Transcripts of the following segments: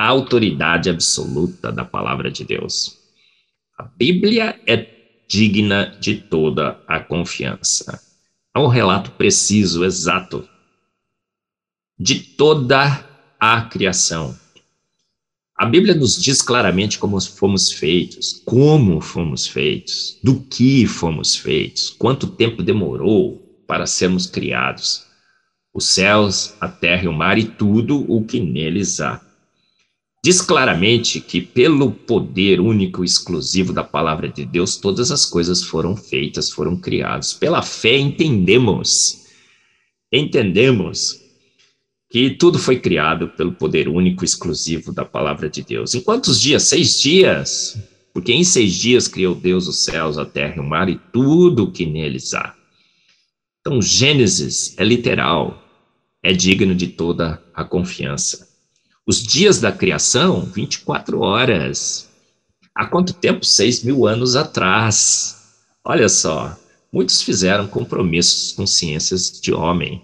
a autoridade absoluta da palavra de Deus. A Bíblia é digna de toda a confiança. É um relato preciso, exato, de toda a criação. A Bíblia nos diz claramente como fomos feitos, como fomos feitos, do que fomos feitos, quanto tempo demorou para sermos criados. Os céus, a terra e o mar e tudo o que neles há diz claramente que, pelo poder único e exclusivo da palavra de Deus, todas as coisas foram feitas, foram criadas. Pela fé, entendemos, entendemos que tudo foi criado pelo poder único e exclusivo da palavra de Deus. Em quantos dias? Seis dias? Porque em seis dias criou Deus os céus, a terra e o mar e tudo o que neles há. Então, Gênesis é literal, é digno de toda a confiança. Os dias da criação, 24 horas. Há quanto tempo? Seis mil anos atrás. Olha só, muitos fizeram compromissos com ciências de homem.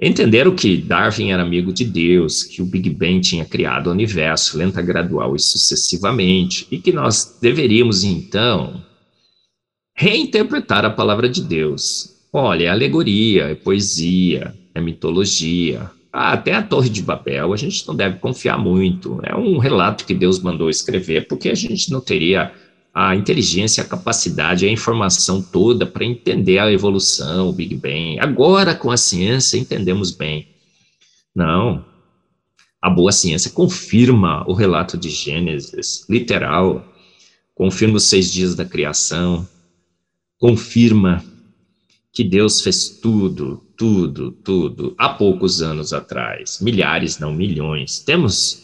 Entenderam que Darwin era amigo de Deus, que o Big Bang tinha criado o universo lenta, gradual e sucessivamente, e que nós deveríamos, então, reinterpretar a palavra de Deus. Olha, é alegoria, é poesia, é mitologia, até a Torre de Babel, a gente não deve confiar muito. É um relato que Deus mandou escrever, porque a gente não teria a inteligência, a capacidade, a informação toda para entender a evolução, o Big Bang. Agora, com a ciência, entendemos bem. Não. A boa ciência confirma o relato de Gênesis, literal, confirma os seis dias da criação, confirma que Deus fez tudo, tudo, tudo, há poucos anos atrás, milhares, não milhões. Temos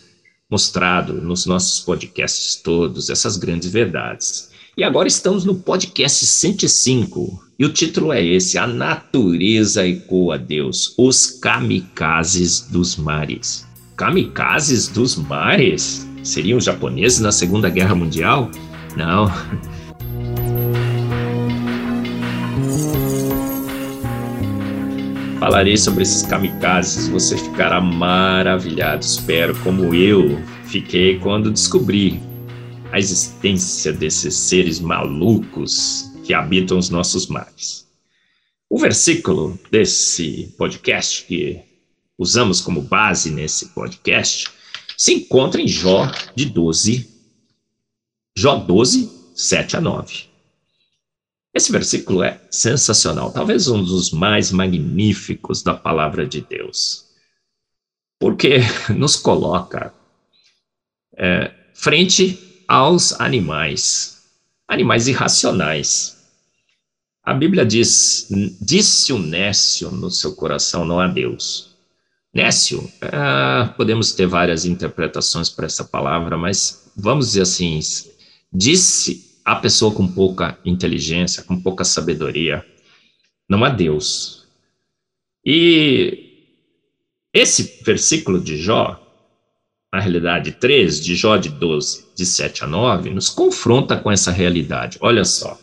mostrado nos nossos podcasts todos essas grandes verdades. E agora estamos no podcast 105, e o título é esse: A Natureza Ecoa Deus, os kamikazes dos mares. Kamikazes dos mares? Seriam os japoneses na Segunda Guerra Mundial? Não, Falarei sobre esses kamikazes, você ficará maravilhado, espero, como eu fiquei quando descobri a existência desses seres malucos que habitam os nossos mares. O versículo desse podcast, que usamos como base nesse podcast, se encontra em Jó de 12, Jó 12, 7 a 9. Esse versículo é sensacional, talvez um dos mais magníficos da palavra de Deus, porque nos coloca é, frente aos animais, animais irracionais. A Bíblia diz: disse o nécio no seu coração, não a Deus. Nécio, é, podemos ter várias interpretações para essa palavra, mas vamos dizer assim: disse a pessoa com pouca inteligência, com pouca sabedoria, não há Deus. E esse versículo de Jó, na realidade 3, de Jó de 12, de 7 a 9, nos confronta com essa realidade. Olha só.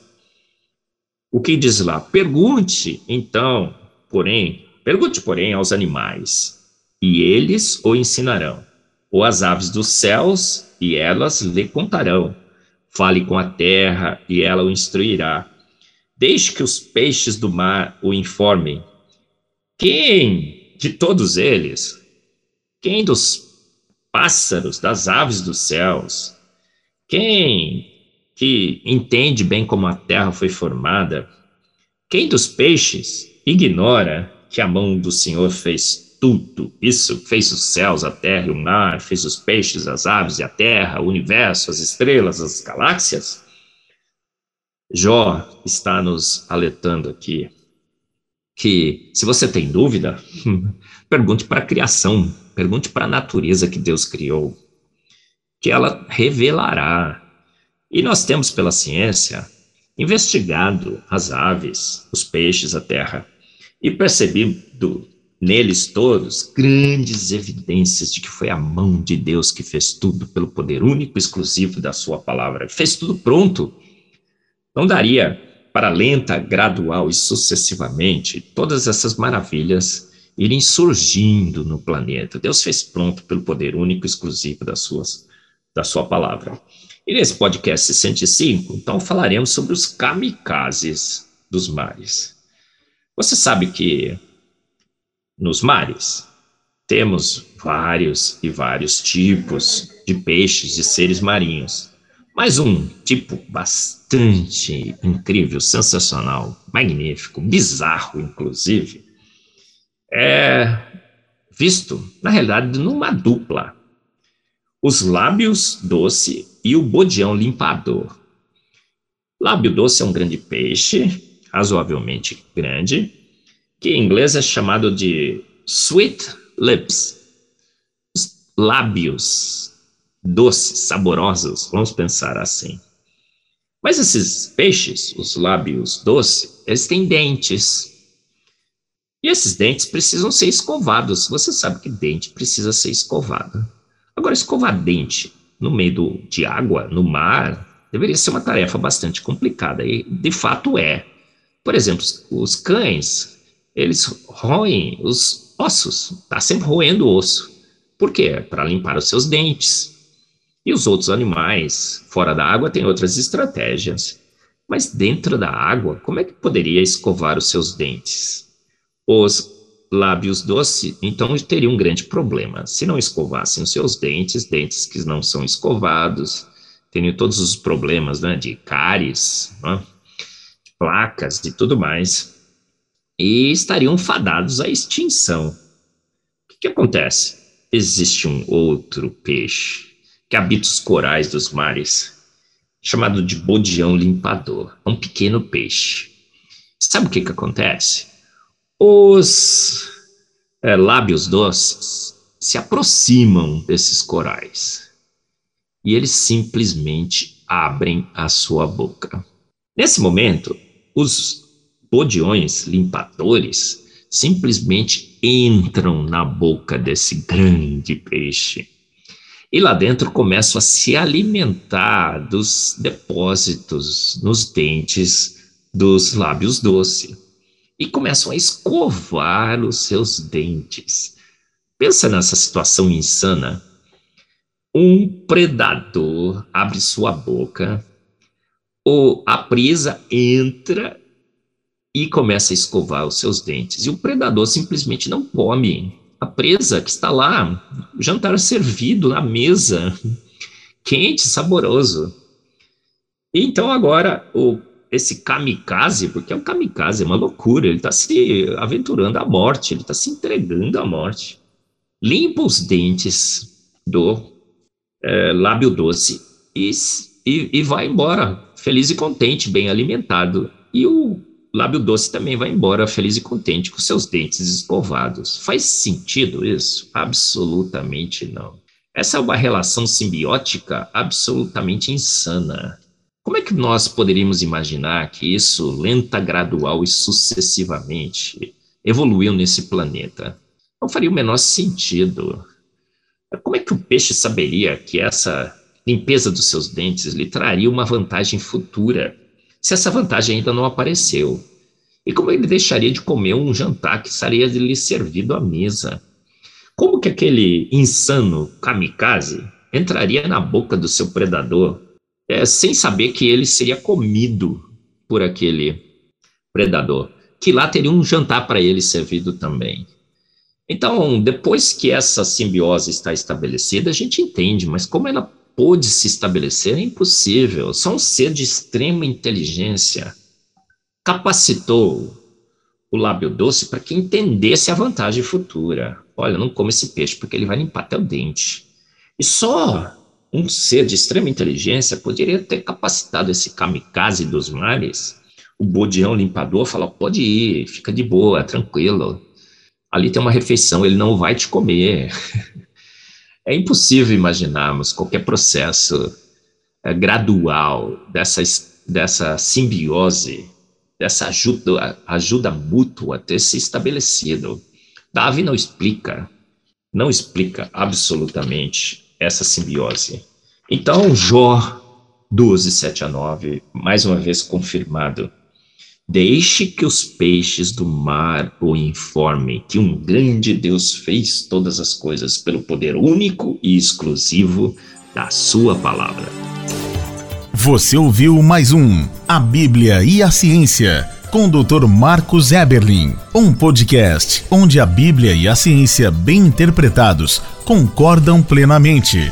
O que diz lá? Pergunte, então, porém, pergunte, porém, aos animais, e eles o ensinarão, ou às aves dos céus, e elas lhe contarão Fale com a terra e ela o instruirá. Deixe que os peixes do mar o informem. Quem de todos eles? Quem dos pássaros, das aves dos céus? Quem que entende bem como a terra foi formada? Quem dos peixes ignora que a mão do Senhor fez tudo isso, fez os céus, a terra e o mar, fez os peixes, as aves e a terra, o universo, as estrelas, as galáxias. Jó está nos alertando aqui que, se você tem dúvida, pergunte para a criação, pergunte para a natureza que Deus criou. que ela revelará. E nós temos, pela ciência, investigado as aves, os peixes, a terra, e percebido neles todos grandes evidências de que foi a mão de Deus que fez tudo pelo poder único e exclusivo da sua palavra. Fez tudo pronto. Não daria para lenta, gradual e sucessivamente todas essas maravilhas irem surgindo no planeta. Deus fez pronto pelo poder único e exclusivo das suas, da sua palavra. E nesse podcast 65, então falaremos sobre os kamikazes dos mares. Você sabe que nos mares temos vários e vários tipos de peixes, de seres marinhos. Mas um tipo bastante incrível, sensacional, magnífico, bizarro, inclusive, é visto, na realidade, numa dupla. Os lábios doce e o bodião limpador. Lábio doce é um grande peixe, razoavelmente grande, que em inglês é chamado de sweet lips, lábios doces, saborosos, vamos pensar assim. Mas esses peixes, os lábios doces, eles têm dentes. E esses dentes precisam ser escovados. Você sabe que dente precisa ser escovado. Agora, escovar dente no meio do, de água, no mar, deveria ser uma tarefa bastante complicada. E, de fato, é. Por exemplo, os cães, eles roem os ossos. Está sempre roendo o osso. Por quê? Para limpar os seus dentes. E os outros animais, fora da água, têm outras estratégias. Mas dentro da água, como é que poderia escovar os seus dentes? Os lábios doces, então teria um grande problema. Se não escovassem os seus dentes, dentes que não são escovados, teriam todos os problemas né, de cáries, né, de placas e tudo mais, e estariam fadados à extinção. O que, que acontece? Existe um outro peixe que habita os corais dos mares, chamado de bodião limpador. É um pequeno peixe. Sabe o que, que acontece? Os é, lábios doces se aproximam desses corais e eles simplesmente abrem a sua boca. Nesse momento, os bodiões limpadores simplesmente entram na boca desse grande peixe e lá dentro começam a se alimentar dos depósitos nos dentes dos lábios doce e começam a escovar os seus dentes. Pensa nessa situação insana. Um predador abre sua boca, ou a presa entra e começa a escovar os seus dentes. E o predador simplesmente não come a presa que está lá, jantar servido na mesa, quente, saboroso. E então agora o, esse kamikaze, porque é um kamikaze, é uma loucura, ele está se aventurando à morte, ele está se entregando à morte. Limpa os dentes do é, lábio doce e, e, e vai embora, feliz e contente, bem alimentado. E o lábio doce também vai embora feliz e contente com seus dentes escovados. Faz sentido isso? Absolutamente não. Essa é uma relação simbiótica absolutamente insana. Como é que nós poderíamos imaginar que isso, lenta, gradual e sucessivamente, evoluiu nesse planeta? Não faria o menor sentido. Como é que o peixe saberia que essa limpeza dos seus dentes lhe traria uma vantagem futura? Se essa vantagem ainda não apareceu? E como ele deixaria de comer um jantar que estaria lhe servido à mesa? Como que aquele insano kamikaze entraria na boca do seu predador é, sem saber que ele seria comido por aquele predador? Que lá teria um jantar para ele servido também. Então, depois que essa simbiose está estabelecida, a gente entende, mas como ela pôde se estabelecer é impossível. Só um ser de extrema inteligência capacitou o lábio doce para que entendesse a vantagem futura. Olha, não come esse peixe porque ele vai limpar teu dente. E só um ser de extrema inteligência poderia ter capacitado esse kamikaze dos mares, o bodião limpador, falar: pode ir, fica de boa, tranquilo. Ali tem uma refeição, ele não vai te comer. É impossível imaginarmos qualquer processo é, gradual dessa, dessa simbiose, dessa ajuda, ajuda mútua ter se estabelecido. Davi não explica, não explica absolutamente essa simbiose. Então, Jó 12, 7 a 9, mais uma vez confirmado. Deixe que os peixes do mar o informem que um grande Deus fez todas as coisas pelo poder único e exclusivo da Sua palavra. Você ouviu mais um A Bíblia e a Ciência, com o Dr. Marcos Eberlin, um podcast onde a Bíblia e a ciência, bem interpretados, concordam plenamente.